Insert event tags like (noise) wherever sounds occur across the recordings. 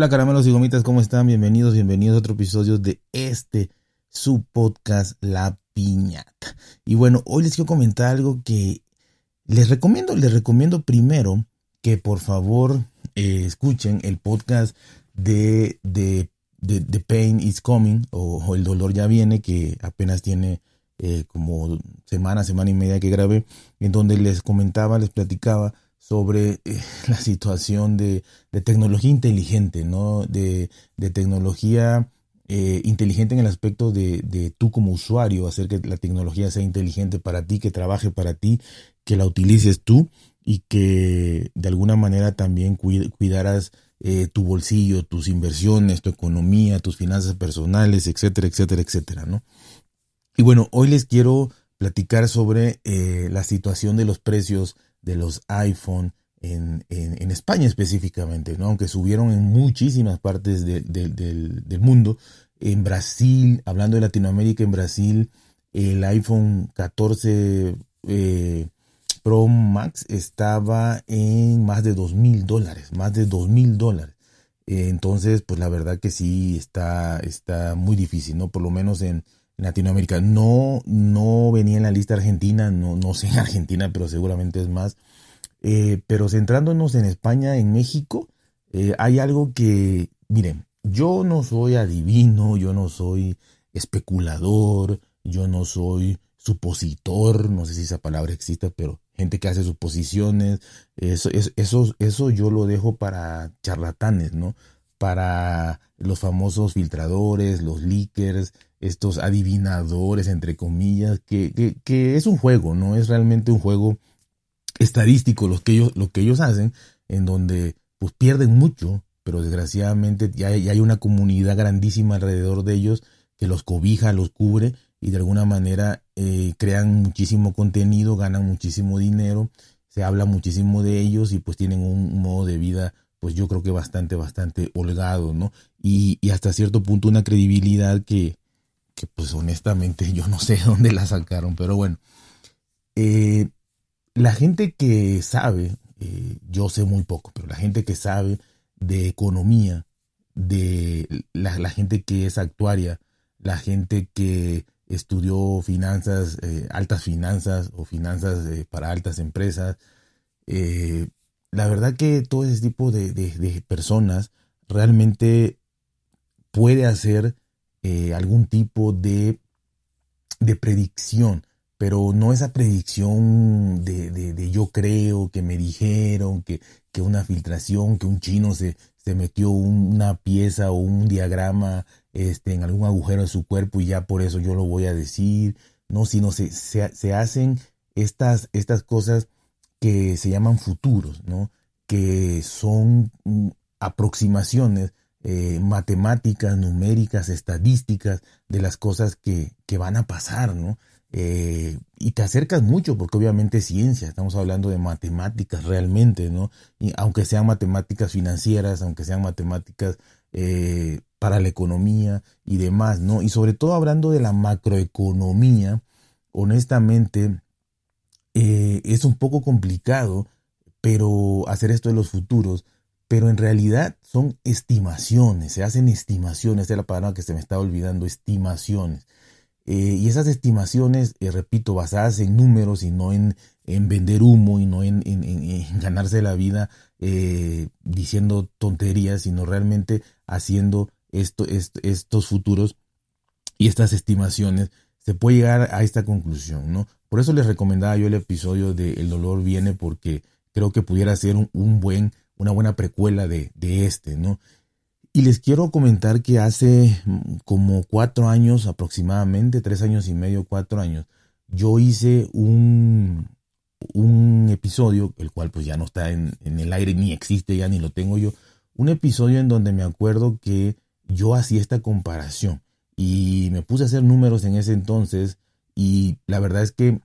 Hola caramelos y gomitas, ¿cómo están? Bienvenidos, bienvenidos a otro episodio de este, su podcast La Piñata. Y bueno, hoy les quiero comentar algo que les recomiendo, les recomiendo primero que por favor eh, escuchen el podcast de, de, The Pain is Coming o, El Dolor Ya Viene, que apenas tiene eh, como semana, semana y media que grabé, en donde les comentaba, les platicaba sobre eh, (laughs) la situación de, tecnología inteligente, ¿no? De, tecnología eh, inteligente en el aspecto de, tú como usuario, hacer que la tecnología sea inteligente para ti, que trabaje para ti, que la utilices tú y que de alguna manera también cuidaras eh, tu bolsillo, tus inversiones, tu economía, tus finanzas personales, etcétera, etcétera, etcétera, ¿no? Y bueno, hoy les quiero platicar sobre la situación de los precios de los iPhone en, en, España específicamente, ¿no? aunque subieron en muchísimas partes del, mundo. En Brasil, hablando de Latinoamérica, en Brasil el iPhone 14 eh, Pro Max estaba en más de dos mil dólares, más de dos mil dólares. entonces, pues la verdad que sí está, está muy difícil, ¿no? Por lo menos en, Latinoamérica. No, no venía en la lista argentina, no, no sé en Argentina, pero seguramente es más. Eh, pero centrándonos en España, en México, eh, hay algo que, miren, yo no soy adivino, yo no soy especulador, yo no soy supositor, no sé si esa palabra existe, pero gente que hace suposiciones, eso, eso, eso yo lo dejo para charlatanes, ¿no? Para los famosos filtradores, los leakers, estos adivinadores, entre comillas, que, que, es un juego, no es realmente un juego estadístico lo que ellos, lo que ellos hacen, en donde pues pierden mucho, pero desgraciadamente ya hay, hay una comunidad grandísima alrededor de ellos que los cobija, los cubre y de alguna manera eh, crean muchísimo contenido, ganan muchísimo dinero, se habla muchísimo de ellos y pues tienen un modo de vida pues yo creo que bastante, bastante holgado, ¿no? Y, y hasta cierto punto una credibilidad que, que pues honestamente yo no sé (laughs) dónde la sacaron, pero bueno. Eh, la gente que sabe, eh, yo sé muy poco, pero la gente que sabe de economía, de la, gente que es actuaria, la gente que estudió finanzas, eh, altas finanzas o finanzas para altas empresas, la verdad que todo ese tipo de, de personas realmente puede hacer eh, algún tipo de, de predicción, pero no esa predicción de, de, yo creo, que me dijeron, que, que una filtración, que un chino se, se metió una pieza o un diagrama este, en algún agujero de su cuerpo y ya por eso yo lo voy a decir, no, sino se, se, se hacen estas, estas cosas que se llaman futuros, ¿no? que son mm, aproximaciones eh, matemáticas, numéricas, estadísticas de las cosas que, que van a pasar, ¿no? Eh, y te acercas mucho porque obviamente es ciencia, estamos hablando de matemáticas realmente, ¿no? Y aunque sean matemáticas financieras, aunque sean matemáticas eh, para la economía y demás, ¿no? Y sobre todo hablando de la macroeconomía, honestamente es un poco complicado, pero hacer esto de los futuros, pero en realidad son estimaciones, se hacen estimaciones, esa es la palabra que se me está olvidando, estimaciones. Eh, y esas estimaciones, eh, repito, basadas en números y no en, en vender humo y no en, ganarse la vida eh, diciendo tonterías, sino realmente haciendo esto, estos futuros y estas estimaciones, se puede llegar a esta conclusión, ¿no? Por eso les recomendaba yo el episodio de El dolor viene porque creo que pudiera ser un buen una buena precuela de, este, ¿no? Y les quiero comentar que hace mm, como cuatro años aproximadamente, tres años y medio, cuatro años, yo hice un, un episodio, el cual pues ya no está en, en, el aire, ni existe ya, ni lo tengo yo, un episodio en donde me acuerdo que yo hacía esta comparación y me puse a hacer números en ese entonces y la verdad es que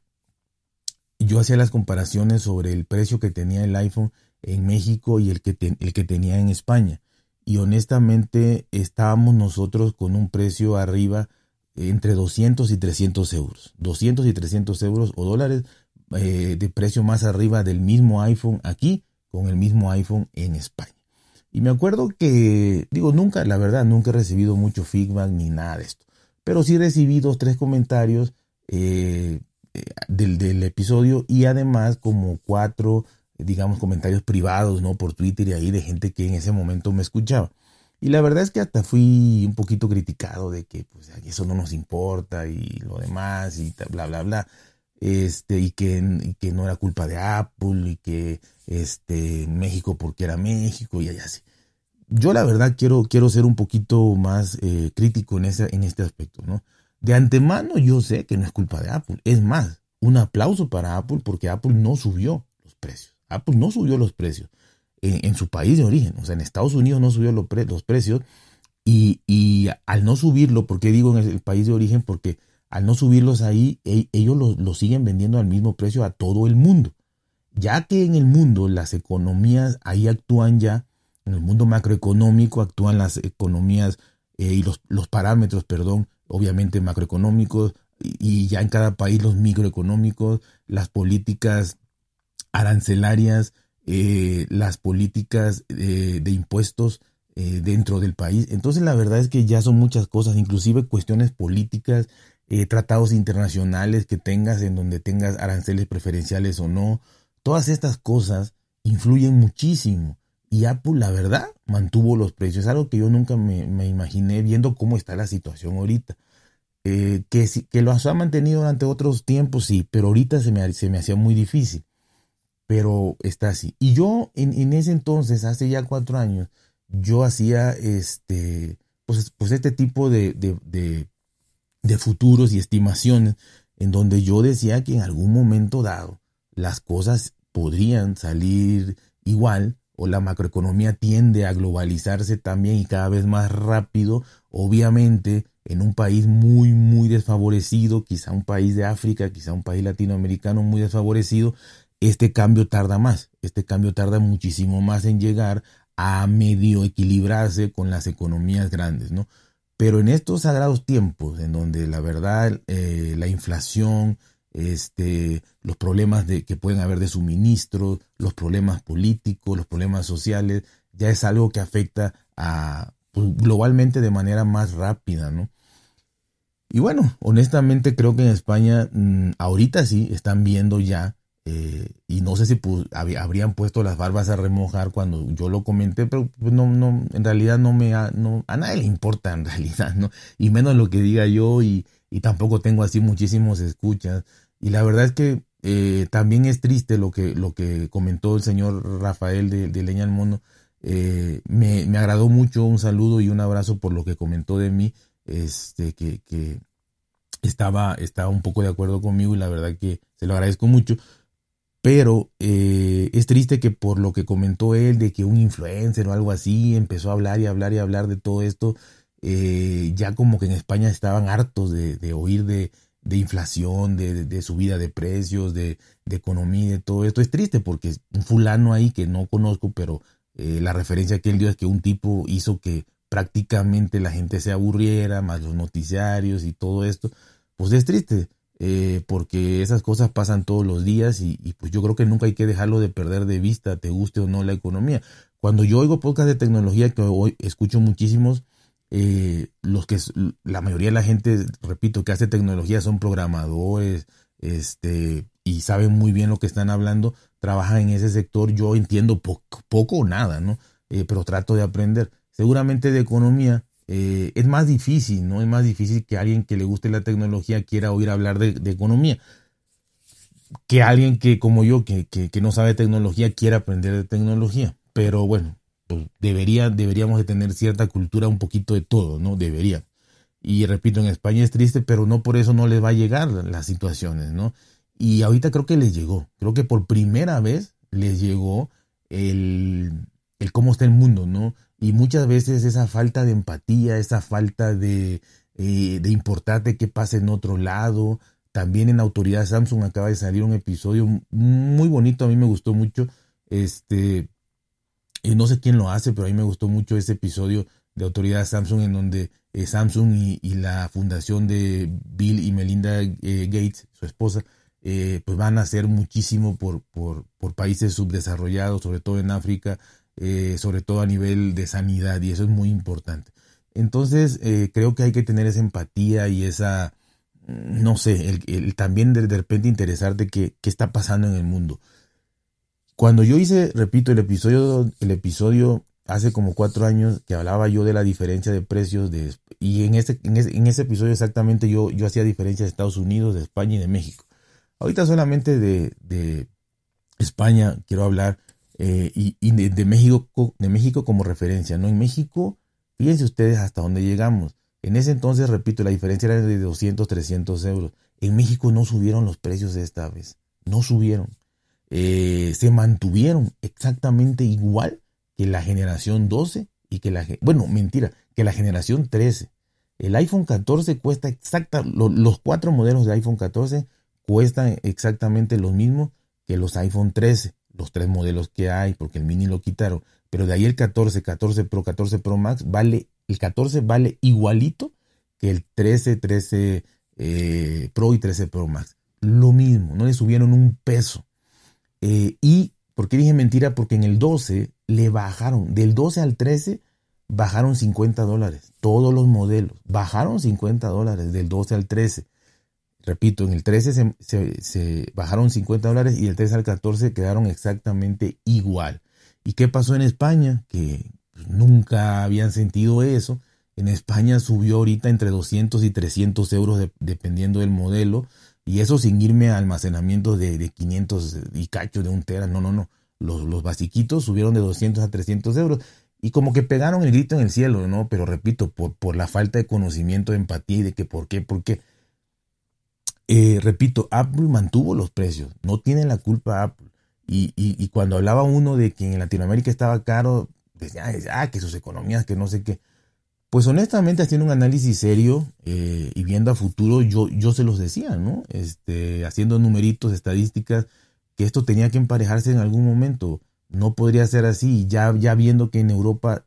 yo hacía las comparaciones sobre el precio que tenía el iPhone en México y el que, el que tenía en España. Y honestamente estábamos nosotros con un precio arriba entre 200 y 300 euros. 200 y 300 euros o dólares eh, de precio más arriba del mismo iPhone aquí con el mismo iPhone en España. Y me acuerdo que, digo, nunca, la verdad, nunca he recibido mucho feedback ni nada de esto. Pero sí recibí dos, tres comentarios eh, eh, del, del, episodio y además como cuatro, digamos, comentarios privados, ¿no? Por Twitter y ahí de gente que en ese momento me escuchaba. Y la verdad es que hasta fui un poquito criticado de que pues, eso no nos importa y lo demás y bla, bla, bla. Este, y que, que no era culpa de Apple y que este, México porque era México y así. Yo la verdad quiero, quiero ser un poquito más eh, crítico en, ese, en este aspecto, ¿no? De antemano yo sé que no es culpa de Apple. Es más, un aplauso para Apple porque Apple no subió los precios. Apple no subió los precios en, su país de origen. O sea, en Estados Unidos no subió los, los precios y, al no subirlo, ¿por qué digo en el país de origen? Porque al no subirlos ahí, e, ellos lo, lo siguen vendiendo al mismo precio a todo el mundo. Ya que en el mundo las economías ahí actúan ya, en el mundo macroeconómico actúan las economías eh, y los, los parámetros, perdón, obviamente macroeconómicos, y, ya en cada país los microeconómicos, las políticas arancelarias, eh, las políticas eh, de impuestos dentro del país. Entonces la verdad es que ya son muchas cosas, inclusive cuestiones políticas, tratados internacionales que tengas en donde tengas aranceles preferenciales o no. Todas estas cosas influyen muchísimo. Y Apple, la verdad, mantuvo los precios. Es algo que yo nunca me, imaginé viendo cómo está la situación ahorita. Eh, que, que lo ha mantenido durante otros tiempos, sí, pero ahorita se me, se me hacía muy difícil. Pero está así. Y yo en, ese entonces, hace ya cuatro años, yo hacía este, pues, pues este tipo de, de, de futuros y estimaciones en donde yo decía que en algún momento dado las cosas podrían salir igual o la macroeconomía tiende a globalizarse también y cada vez más rápido, obviamente en un país muy, muy desfavorecido, quizá un país de África, quizá un país latinoamericano muy desfavorecido, este cambio tarda más, este cambio tarda muchísimo más en llegar a medio equilibrarse con las economías grandes, ¿no? Pero en estos sagrados tiempos, en donde la verdad, eh, la inflación, este, los problemas de, que pueden haber de suministro, los problemas políticos, los problemas sociales, ya es algo que afecta a, pues, globalmente de manera más rápida, ¿no? Y bueno, honestamente creo que en España mm, ahorita sí están viendo ya, eh, y no sé si habrían puesto las barbas a remojar cuando yo lo comenté, pero pues, no, no, en realidad no me, no, a nadie le importa en (laughs) realidad, ¿no? Y menos lo que diga yo y, y tampoco tengo así muchísimos escuchas. Y la verdad es que eh, también es triste lo que, lo que comentó el señor Rafael de, de Leña al Mono. Eh, me, me, agradó mucho, un saludo y un abrazo por lo que comentó de mí, este, que, que estaba, estaba un poco de acuerdo conmigo y la verdad que se lo agradezco mucho. Pero eh, es triste que por lo que comentó él de que un influencer o algo así empezó a hablar y hablar y hablar de todo esto, ya como que en España estaban hartos de, de oír de, de inflación, de, subida de precios, de, economía, de todo esto. Es triste porque un fulano ahí que no conozco, pero eh, la referencia que él dio es que un tipo hizo que prácticamente la gente se aburriera, más los noticiarios y todo esto. Pues es triste, eh, porque esas cosas pasan todos los días y, y, pues yo creo que nunca hay que dejarlo de perder de vista, te guste o no la economía. Cuando yo oigo podcast de tecnología, que hoy escucho muchísimos, eh, los que la mayoría de la gente, repito, que hace tecnología son programadores, este, y saben muy bien lo que están hablando, trabajan en ese sector, yo entiendo poco, poco o nada, ¿no? Eh, pero trato de aprender. Seguramente de economía eh, es más difícil, ¿no? Es más difícil que alguien que le guste la tecnología quiera oír hablar de, economía. Que alguien que, como yo, que, que, no sabe tecnología, quiera aprender de tecnología. Pero bueno, pues, debería, deberíamos de tener cierta cultura un poquito de todo, ¿no? Debería. Y repito, en España es triste, pero no por eso no les va a llegar las situaciones, ¿no? Y ahorita creo que les llegó, creo que por primera vez les llegó el, el cómo está el mundo, ¿no? Y muchas veces esa falta de empatía, esa falta de, eh, de importarte qué pasa en otro lado. También en Autoridad Samsung acaba de salir un episodio muy bonito, a mí me gustó mucho, este, no sé quién lo hace, pero a mí me gustó mucho ese episodio de Autoridad Samsung en donde eh, Samsung y, la fundación de Bill y Melinda eh, Gates, su esposa, eh, pues van a hacer muchísimo por, por, por, países subdesarrollados, sobre todo en África, eh, sobre todo a nivel de sanidad, y eso es muy importante. Entonces, eh, creo que hay que tener esa empatía y esa, no sé, el, también de, repente interesarte qué, qué está pasando en el mundo. Cuando yo hice, repito, el episodio, el episodio hace como cuatro años que hablaba yo de la diferencia de precios de, y en ese, en ese, episodio exactamente yo, yo hacía diferencia de Estados Unidos, de España y de México. Ahorita solamente de, de España quiero hablar eh, y, de, México, de México como referencia. ¿no? En México, fíjense ustedes hasta dónde llegamos. En ese entonces, repito, la diferencia era de 200, 300 euros. En México no subieron los precios esta vez. No subieron. Eh, se mantuvieron exactamente igual que la generación 12 y que la... Bueno, mentira, que la generación 13. El iPhone 14 cuesta exacta... los cuatro modelos de iPhone 14 cuestan exactamente lo mismo que los iPhone 13, los tres modelos que hay, porque el mini lo quitaron. Pero de ahí el 14, 14 Pro, 14 Pro Max, vale, el 14 vale igualito que el 13, 13 eh, Pro y 13 Pro Max. Lo mismo, no le subieron un peso. Eh, y, ¿por qué dije mentira? Porque en el 12 le bajaron, del 12 al 13 bajaron 50 dólares, todos los modelos, bajaron 50 dólares del 12 al 13. Repito, en el 13 se, bajaron 50 dólares y del 13 al 14 quedaron exactamente igual. ¿Y qué pasó en España? Que pues, nunca habían sentido eso. En España subió ahorita entre 200 y 300 euros dependiendo del modelo. Y eso sin irme a almacenamiento de, de 500 y cacho de un tera. No, no, no. Los, los basiquitos subieron de 200 a 300 euros. Y como que pegaron el grito en el cielo, ¿no? Pero repito, por, por la falta de conocimiento, de empatía y de que por qué, por qué. Eh, repito, Apple mantuvo los precios, no tiene la culpa Apple. Y, y, cuando hablaba uno de que en Latinoamérica estaba caro, decía, ah, que sus economías, que no sé qué. Pues honestamente, haciendo un análisis serio eh, y viendo a futuro, yo, yo se los decía, ¿no? Este, haciendo numeritos, estadísticas, que esto tenía que emparejarse en algún momento. No podría ser así, ya, ya viendo que en Europa,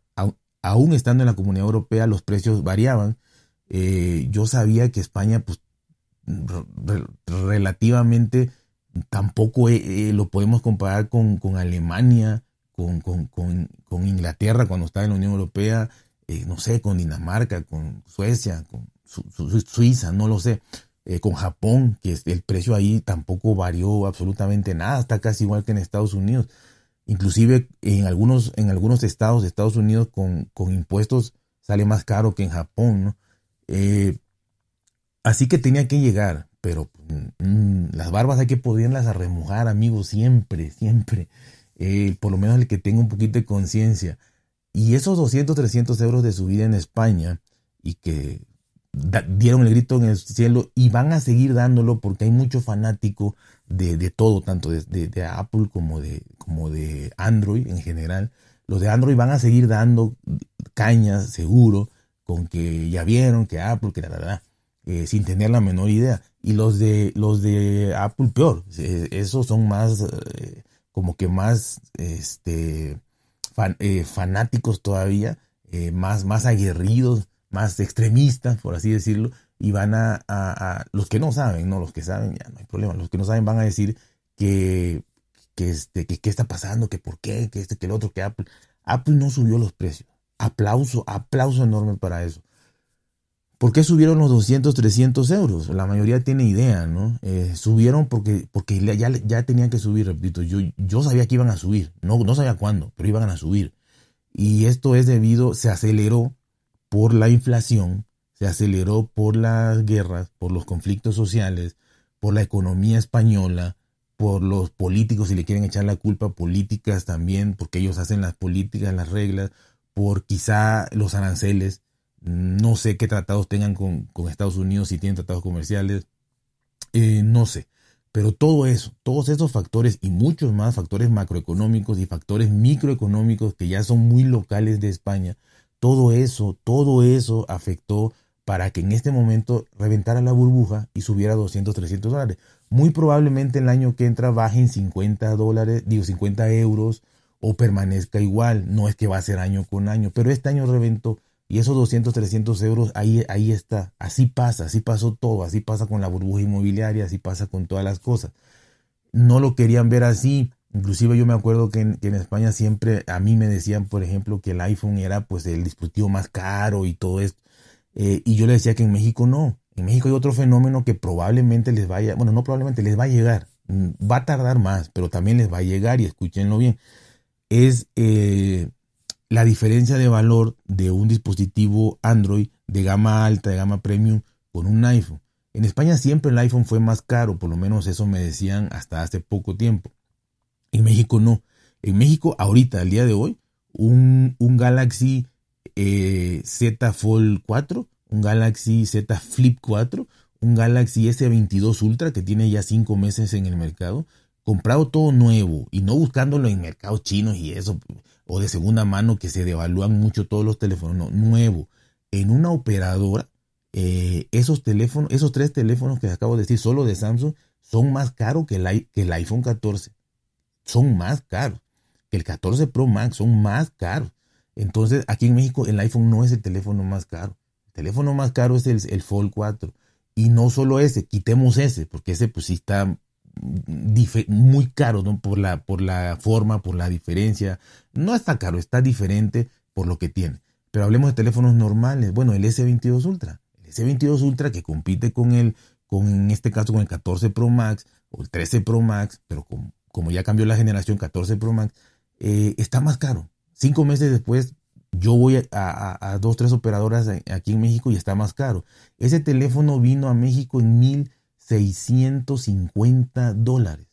aún estando en la comunidad europea, los precios variaban. Eh, yo sabía que España pues relativamente tampoco eh, eh, lo podemos comparar con, Alemania, con, con, Inglaterra cuando estaba en la Unión Europea, eh, no sé, con Dinamarca, con Suecia, con Suiza, no lo sé, con Japón, que el precio ahí tampoco varió absolutamente nada, está casi igual que en Estados Unidos. Inclusive en algunos, en algunos estados de Estados Unidos con, impuestos sale más caro que en Japón, ¿no? Así que tenía que llegar, pero mm, las barbas hay que poderlas a remojar, amigos, siempre, siempre. Eh, por lo menos el que tenga un poquito de conciencia. Y esos 200, 300 euros de subida en España y que dieron el grito en el cielo y van a seguir dándolo porque hay mucho fanático de, todo, tanto de, de, Apple como de, como de Android en general. Los de Android van a seguir dando cañas, seguro, con que ya vieron que Apple, que la verdad. Eh, sin tener la menor idea. Y los de, los de Apple peor, eh, esos son más, eh, como que más este, fanáticos todavía, más, más aguerridos, más extremistas, por así decirlo, y van a, los que no saben, no, los que saben, ya no hay problema, los que no saben van a decir que, que, este, que qué está pasando, que por qué, que este, que el otro, que Apple. Apple no subió los precios. Aplauso, aplauso enorme para eso. ¿Por qué subieron los 200, 300 euros? La mayoría tiene idea, ¿no? Eh, subieron porque, porque ya, ya tenían que subir, repito. Yo, yo sabía que iban a subir, no, no sabía cuándo, pero iban a subir. Y esto es debido, se aceleró por la inflación, se aceleró por las guerras, por los conflictos sociales, por la economía española, por los políticos, si le quieren echar la culpa, políticas también, porque ellos hacen las políticas, las reglas, por quizá los aranceles no sé qué tratados tengan con, Estados Unidos, si tienen tratados comerciales. Eh, no sé. Pero todo eso, todos esos factores y muchos más factores macroeconómicos y factores microeconómicos que ya son muy locales de España, todo eso, todo eso afectó para que en este momento reventara la burbuja y subiera 200, 300 dólares. Muy probablemente el año que entra bajen 50 dólares, digo 50 euros o permanezca igual. No es que va a ser año con año, pero este año reventó y esos 200, 300 euros, ahí, ahí está. Así pasa, así pasó todo. Así pasa con la burbuja inmobiliaria, así pasa con todas las cosas. No lo querían ver así. Inclusive yo me acuerdo que en, España siempre a mí me decían, por ejemplo, que el iPhone era pues el dispositivo más caro y todo esto. Eh, y yo le decía que en México no. En México hay otro fenómeno que probablemente les vaya, bueno, no probablemente les va a llegar. Mm, va a tardar más, pero también les va a llegar y escúchenlo bien. Es eh, la diferencia de valor de un dispositivo Android de gama alta, de gama premium, con un iPhone. En España siempre el iPhone fue más caro, por lo menos eso me decían hasta hace poco tiempo. En México no. En México, ahorita, al día de hoy, un, un Galaxy eh, Z Fold 4, un Galaxy Z Flip 4, un Galaxy S22 Ultra que tiene ya 5 meses en el mercado, comprado todo nuevo y no buscándolo en mercados chinos y eso, o de segunda mano que se devalúan mucho todos los teléfonos, no, nuevo, en una operadora, eh, esos teléfonos, esos tres teléfonos que acabo de decir, solo de Samsung, son más caros que el, que el iPhone 14 son más caros. Que el 14 Pro Max son más caros. Entonces, aquí en México el iPhone no es el teléfono más caro. El teléfono más caro es el, el Fold 4. Y no solo ese, quitemos ese, porque ese pues sí está muy caro. Por la, forma, por la diferencia. No está caro, está diferente por lo que tiene. Pero hablemos de teléfonos normales. Bueno, el S22 Ultra. El S22 Ultra que compite con el, con en este caso con el 14 Pro Max o el 13 Pro Max, pero como ya cambió la generación 14 Pro Max, eh, está más caro. Cinco meses después, yo voy a, dos, tres operadoras aquí en México y está más caro. Ese teléfono vino a México en 1.650 dólares.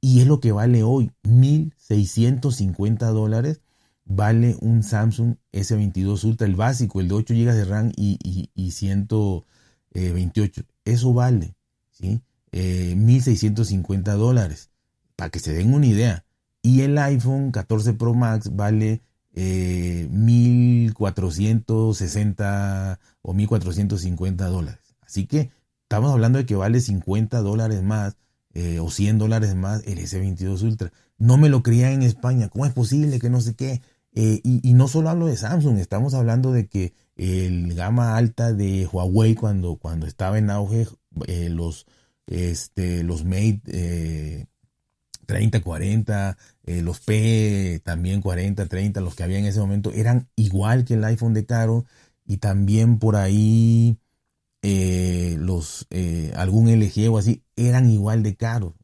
Y es lo que vale hoy, 1.650 dólares vale un Samsung S22 Ultra, el básico, el de 8 GB de RAM y, y, 128. Eso vale, ¿sí? 1.650 eh, dólares para que se den una idea. Y el iPhone 14 Pro Max vale 1.460 eh, o 1.450 dólares. Así que estamos hablando de que vale 50 dólares más eh, o 100 dólares más el S22 Ultra. No me lo creía en España. ¿Cómo es posible que no sé qué? Eh, y, no solo hablo de Samsung, estamos hablando de que el gama alta de Huawei cuando, cuando estaba en auge, los, este, los Mate 30, 40, eh, los P también 40, 30, los que había en ese momento eran igual que el iPhone de caro y también por ahí eh, los eh, algún LG o así eran igual de caros.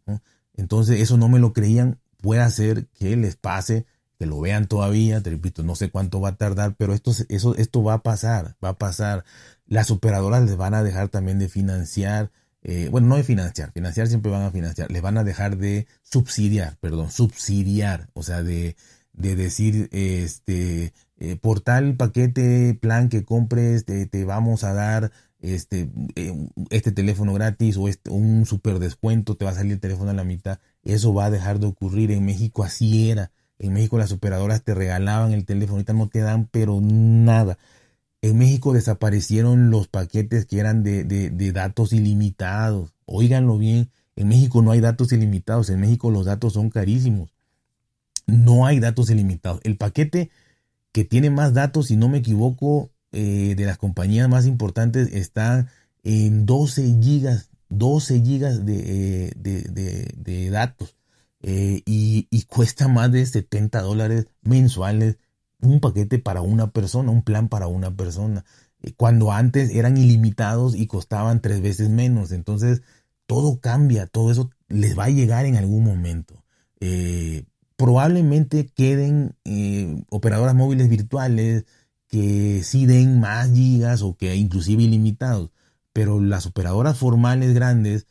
Entonces eso no me lo creían, puede hacer que les pase, que lo vean todavía, te repito, no sé cuánto va a tardar, pero esto, eso, esto va a pasar, va a pasar. Las operadoras les van a dejar también de financiar eh, bueno, no de financiar, financiar siempre van a financiar, les van a dejar de subsidiar, perdón, subsidiar, o sea, de, de decir, este, eh, por tal paquete, plan que compres, te vamos a dar este, eh, este teléfono gratis o este, un super descuento, te va a salir el teléfono a la mitad. Eso va a dejar de ocurrir. En México así era. En México las operadoras te regalaban el teléfono, ahorita no te dan, pero nada. En México desaparecieron los paquetes que eran de, de, datos ilimitados. Óiganlo bien, en México no hay datos ilimitados, en México los datos son carísimos. No hay datos ilimitados. El paquete que tiene más datos, si no me equivoco, eh, de las compañías más importantes está en 12 gigas, 12 gigas de, de datos. Eh, y, y, cuesta más de 70 dólares mensuales un paquete para una persona, un plan para una persona, eh, cuando antes eran ilimitados y costaban tres veces menos. Entonces, todo cambia, todo eso les va a llegar en algún momento. Eh, probablemente queden eh, operadoras móviles virtuales que sí den más gigas o que inclusive ilimitados, pero las operadoras formales grandes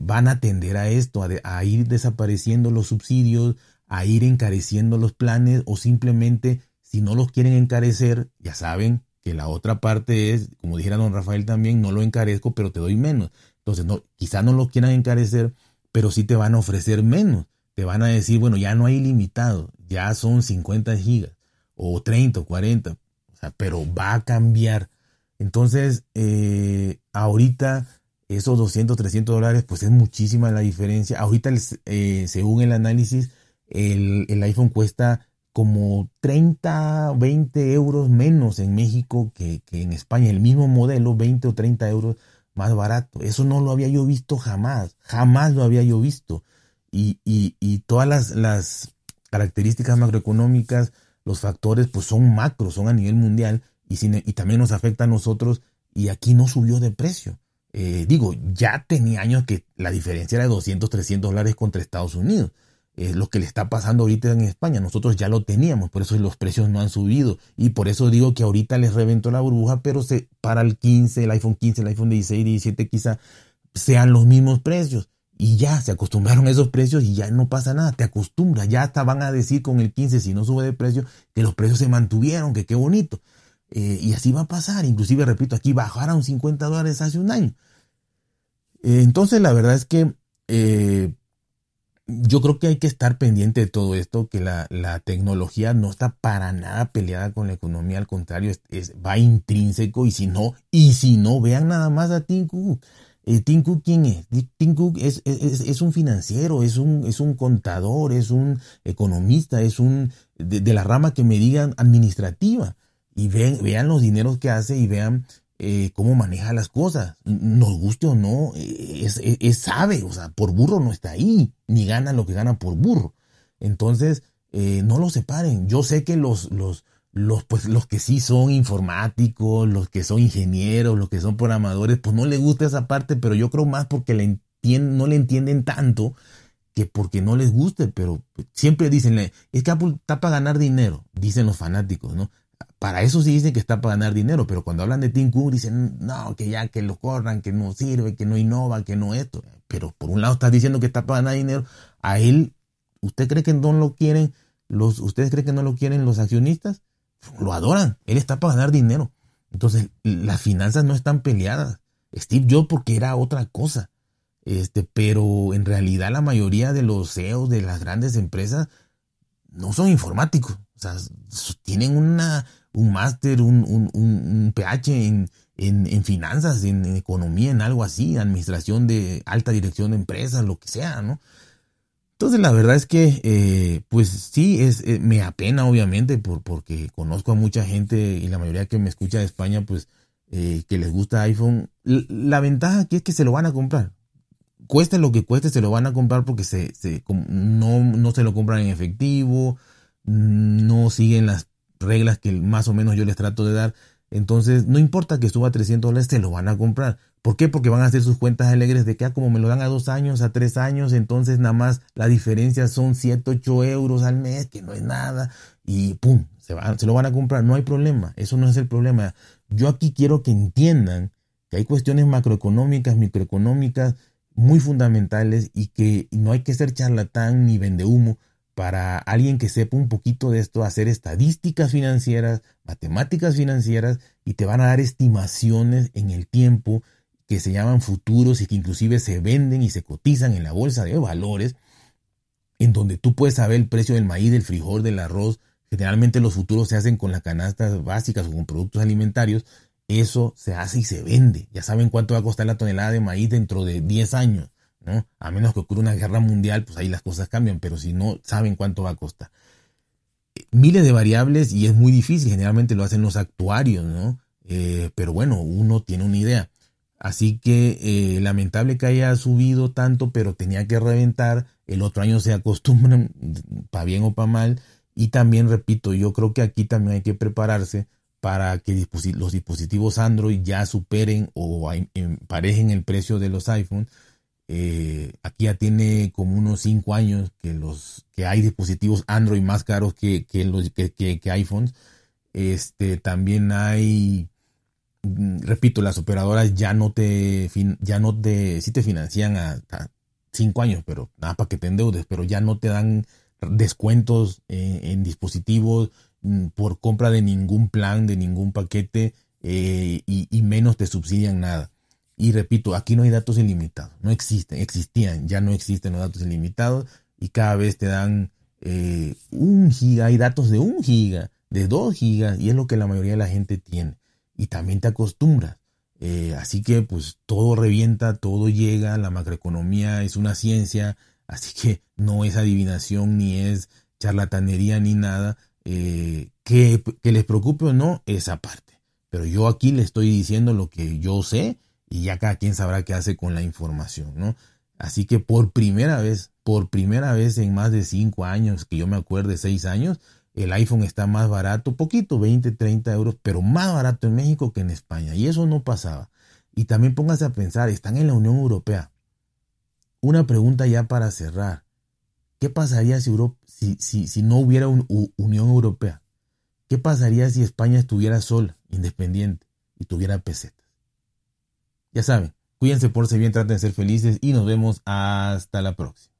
van a tender a esto, a ir desapareciendo los subsidios, a ir encareciendo los planes o simplemente si no los quieren encarecer, ya saben que la otra parte es, como dijera don Rafael también, no lo encarezco, pero te doy menos. Entonces, no, quizá no lo quieran encarecer, pero sí te van a ofrecer menos. Te van a decir, bueno, ya no hay limitado, ya son 50 gigas, o 30 o 40, o pero va a cambiar. Entonces, eh, ahorita esos 200, 300 dólares, pues es muchísima la diferencia. Ahorita, eh, según el análisis, el, iPhone cuesta como 30, 20 euros menos en México que, en España. El mismo modelo, 20 o 30 euros más barato. Eso no lo había yo visto jamás. Jamás lo había yo visto. y, y, todas las, las, características macroeconómicas, los factores, pues son macros, son a nivel mundial y, y también nos afecta a nosotros y aquí no subió de precio. Eh, digo, ya tenía años que la diferencia era de 200, 300 dólares contra Estados Unidos. Es lo que le está pasando ahorita en España. Nosotros ya lo teníamos, por eso los precios no han subido. Y por eso digo que ahorita les reventó la burbuja, pero se, para el 15, el iPhone 15, el iPhone 16, 17 quizá sean los mismos precios. Y ya se acostumbraron a esos precios y ya no pasa nada, te acostumbras. Ya hasta van a decir con el 15, si no sube de precio, que los precios se mantuvieron, que qué bonito. Eh, y así va a pasar. Inclusive, repito, aquí bajaron 50 dólares hace un año. Eh, entonces, la verdad es que eh, yo creo que hay que estar pendiente de todo esto, que la, tecnología no está para nada peleada con la economía, al contrario, es, va intrínseco y si no, y si no, vean nada más a Tim. Tim Cook, ¿quién es? Tim Cook es, es, un financiero, es un, es un contador, es un economista, es un de la rama que me digan administrativa y vean, vean los dineros que hace y vean eh, cómo maneja las cosas. Nos guste o no, eh, es, sabe, o sea, por burro no está ahí, ni gana lo que gana por burro. Entonces, eh, no lo separen. Yo sé que los, los, los, pues, los que sí son informáticos, los que son ingenieros, los que son programadores, pues no les gusta esa parte, pero yo creo más porque le no le entienden tanto que porque no les guste, pero siempre dicen, es que Apple está para ganar dinero, dicen los fanáticos, ¿no? Para eso sí dicen que está para ganar dinero, pero cuando hablan de Tim Cook dicen, no, que ya que lo corran, que no sirve, que no innova, que no esto. Pero por un lado está diciendo que está para ganar dinero. A él, ¿usted cree que no lo quieren los, ustedes creen que no lo quieren los accionistas? Lo adoran. Él está para ganar dinero. Entonces, las finanzas no están peleadas. Steve Jobs porque era otra cosa. Este, pero en realidad la mayoría de los CEOs de las grandes empresas no son informáticos. O sea, tienen una, un máster, un, un, un, PH en, en, finanzas, en, economía, en algo así, administración de alta dirección de empresas, lo que sea, ¿no? Entonces la verdad es que, eh, pues sí, es, eh, me apena obviamente por, porque conozco a mucha gente y la mayoría que me escucha de España, pues eh, que les gusta iPhone. la ventaja aquí es que se lo van a comprar. Cueste lo que cueste, se lo van a comprar porque se, se no, no se lo compran en efectivo, no siguen las reglas que más o menos yo les trato de dar. Entonces, no importa que suba a 300 dólares, te lo van a comprar. ¿Por qué? Porque van a hacer sus cuentas alegres de que, ah, como me lo dan a dos años, a tres años, entonces nada más la diferencia son 7, 8 euros al mes, que no es nada, y pum, se, se lo van a comprar. No hay problema, eso no es el problema. Yo aquí quiero que entiendan que hay cuestiones macroeconómicas, microeconómicas muy fundamentales y que no hay que ser charlatán ni vende humo para alguien que sepa un poquito de esto, hacer estadísticas financieras, matemáticas financieras y te van a dar estimaciones en el tiempo que se llaman futuros y que inclusive se venden y se cotizan en la bolsa de valores, en donde tú puedes saber el precio del maíz, del frijol, del arroz. Generalmente los futuros se hacen con las canastas básicas o con productos alimentarios. Eso se hace y se vende. Ya saben cuánto va a costar la tonelada de maíz dentro de 10 años. A menos que ocurra una guerra mundial, pues ahí las cosas cambian, pero si no, saben cuánto va a costar. Miles de variables y es muy difícil, generalmente lo hacen los actuarios, ¿no? Eh, pero bueno, uno tiene una idea. Así que eh, lamentable que haya subido tanto, pero tenía que reventar. El otro año se acostumbran, para bien o para mal. Y también, repito, yo creo que aquí también hay que prepararse para que los dispositivos Android ya superen o emparejen el precio de los iPhones eh, aquí ya tiene como unos 5 años que, los, que hay dispositivos Android más caros que, que, los, que, que, iPhones. Este, también hay, repito, las operadoras ya no te, ya no te, sí te financian a 5 años, pero nada para que te endeudes, pero ya no te dan descuentos en, dispositivos mm, por compra de ningún plan, de ningún paquete eh, y, y menos te subsidian nada. Y repito, aquí no hay datos ilimitados, no existen, existían, ya no existen los datos ilimitados y cada vez te dan eh, un giga, hay datos de un giga, de dos gigas y es lo que la mayoría de la gente tiene. Y también te acostumbras. Eh, así que pues todo revienta, todo llega, la macroeconomía es una ciencia, así que no es adivinación ni es charlatanería ni nada. Eh, que, que les preocupe o no, esa parte. Pero yo aquí le estoy diciendo lo que yo sé y ya cada quien sabrá qué hace con la información, ¿no? Así que por primera vez, por primera vez en más de cinco años, que yo me acuerde, seis años, el iPhone está más barato, poquito, 20, 30 euros, pero más barato en México que en España. Y eso no pasaba. Y también póngase a pensar, están en la Unión Europea. Una pregunta ya para cerrar. ¿Qué pasaría si, si, si, no hubiera una Unión Europea? ¿Qué pasaría si España estuviera sola, independiente, y tuviera pesetas? Ya saben, cuídense, por si bien, traten de ser felices y nos vemos hasta la próxima.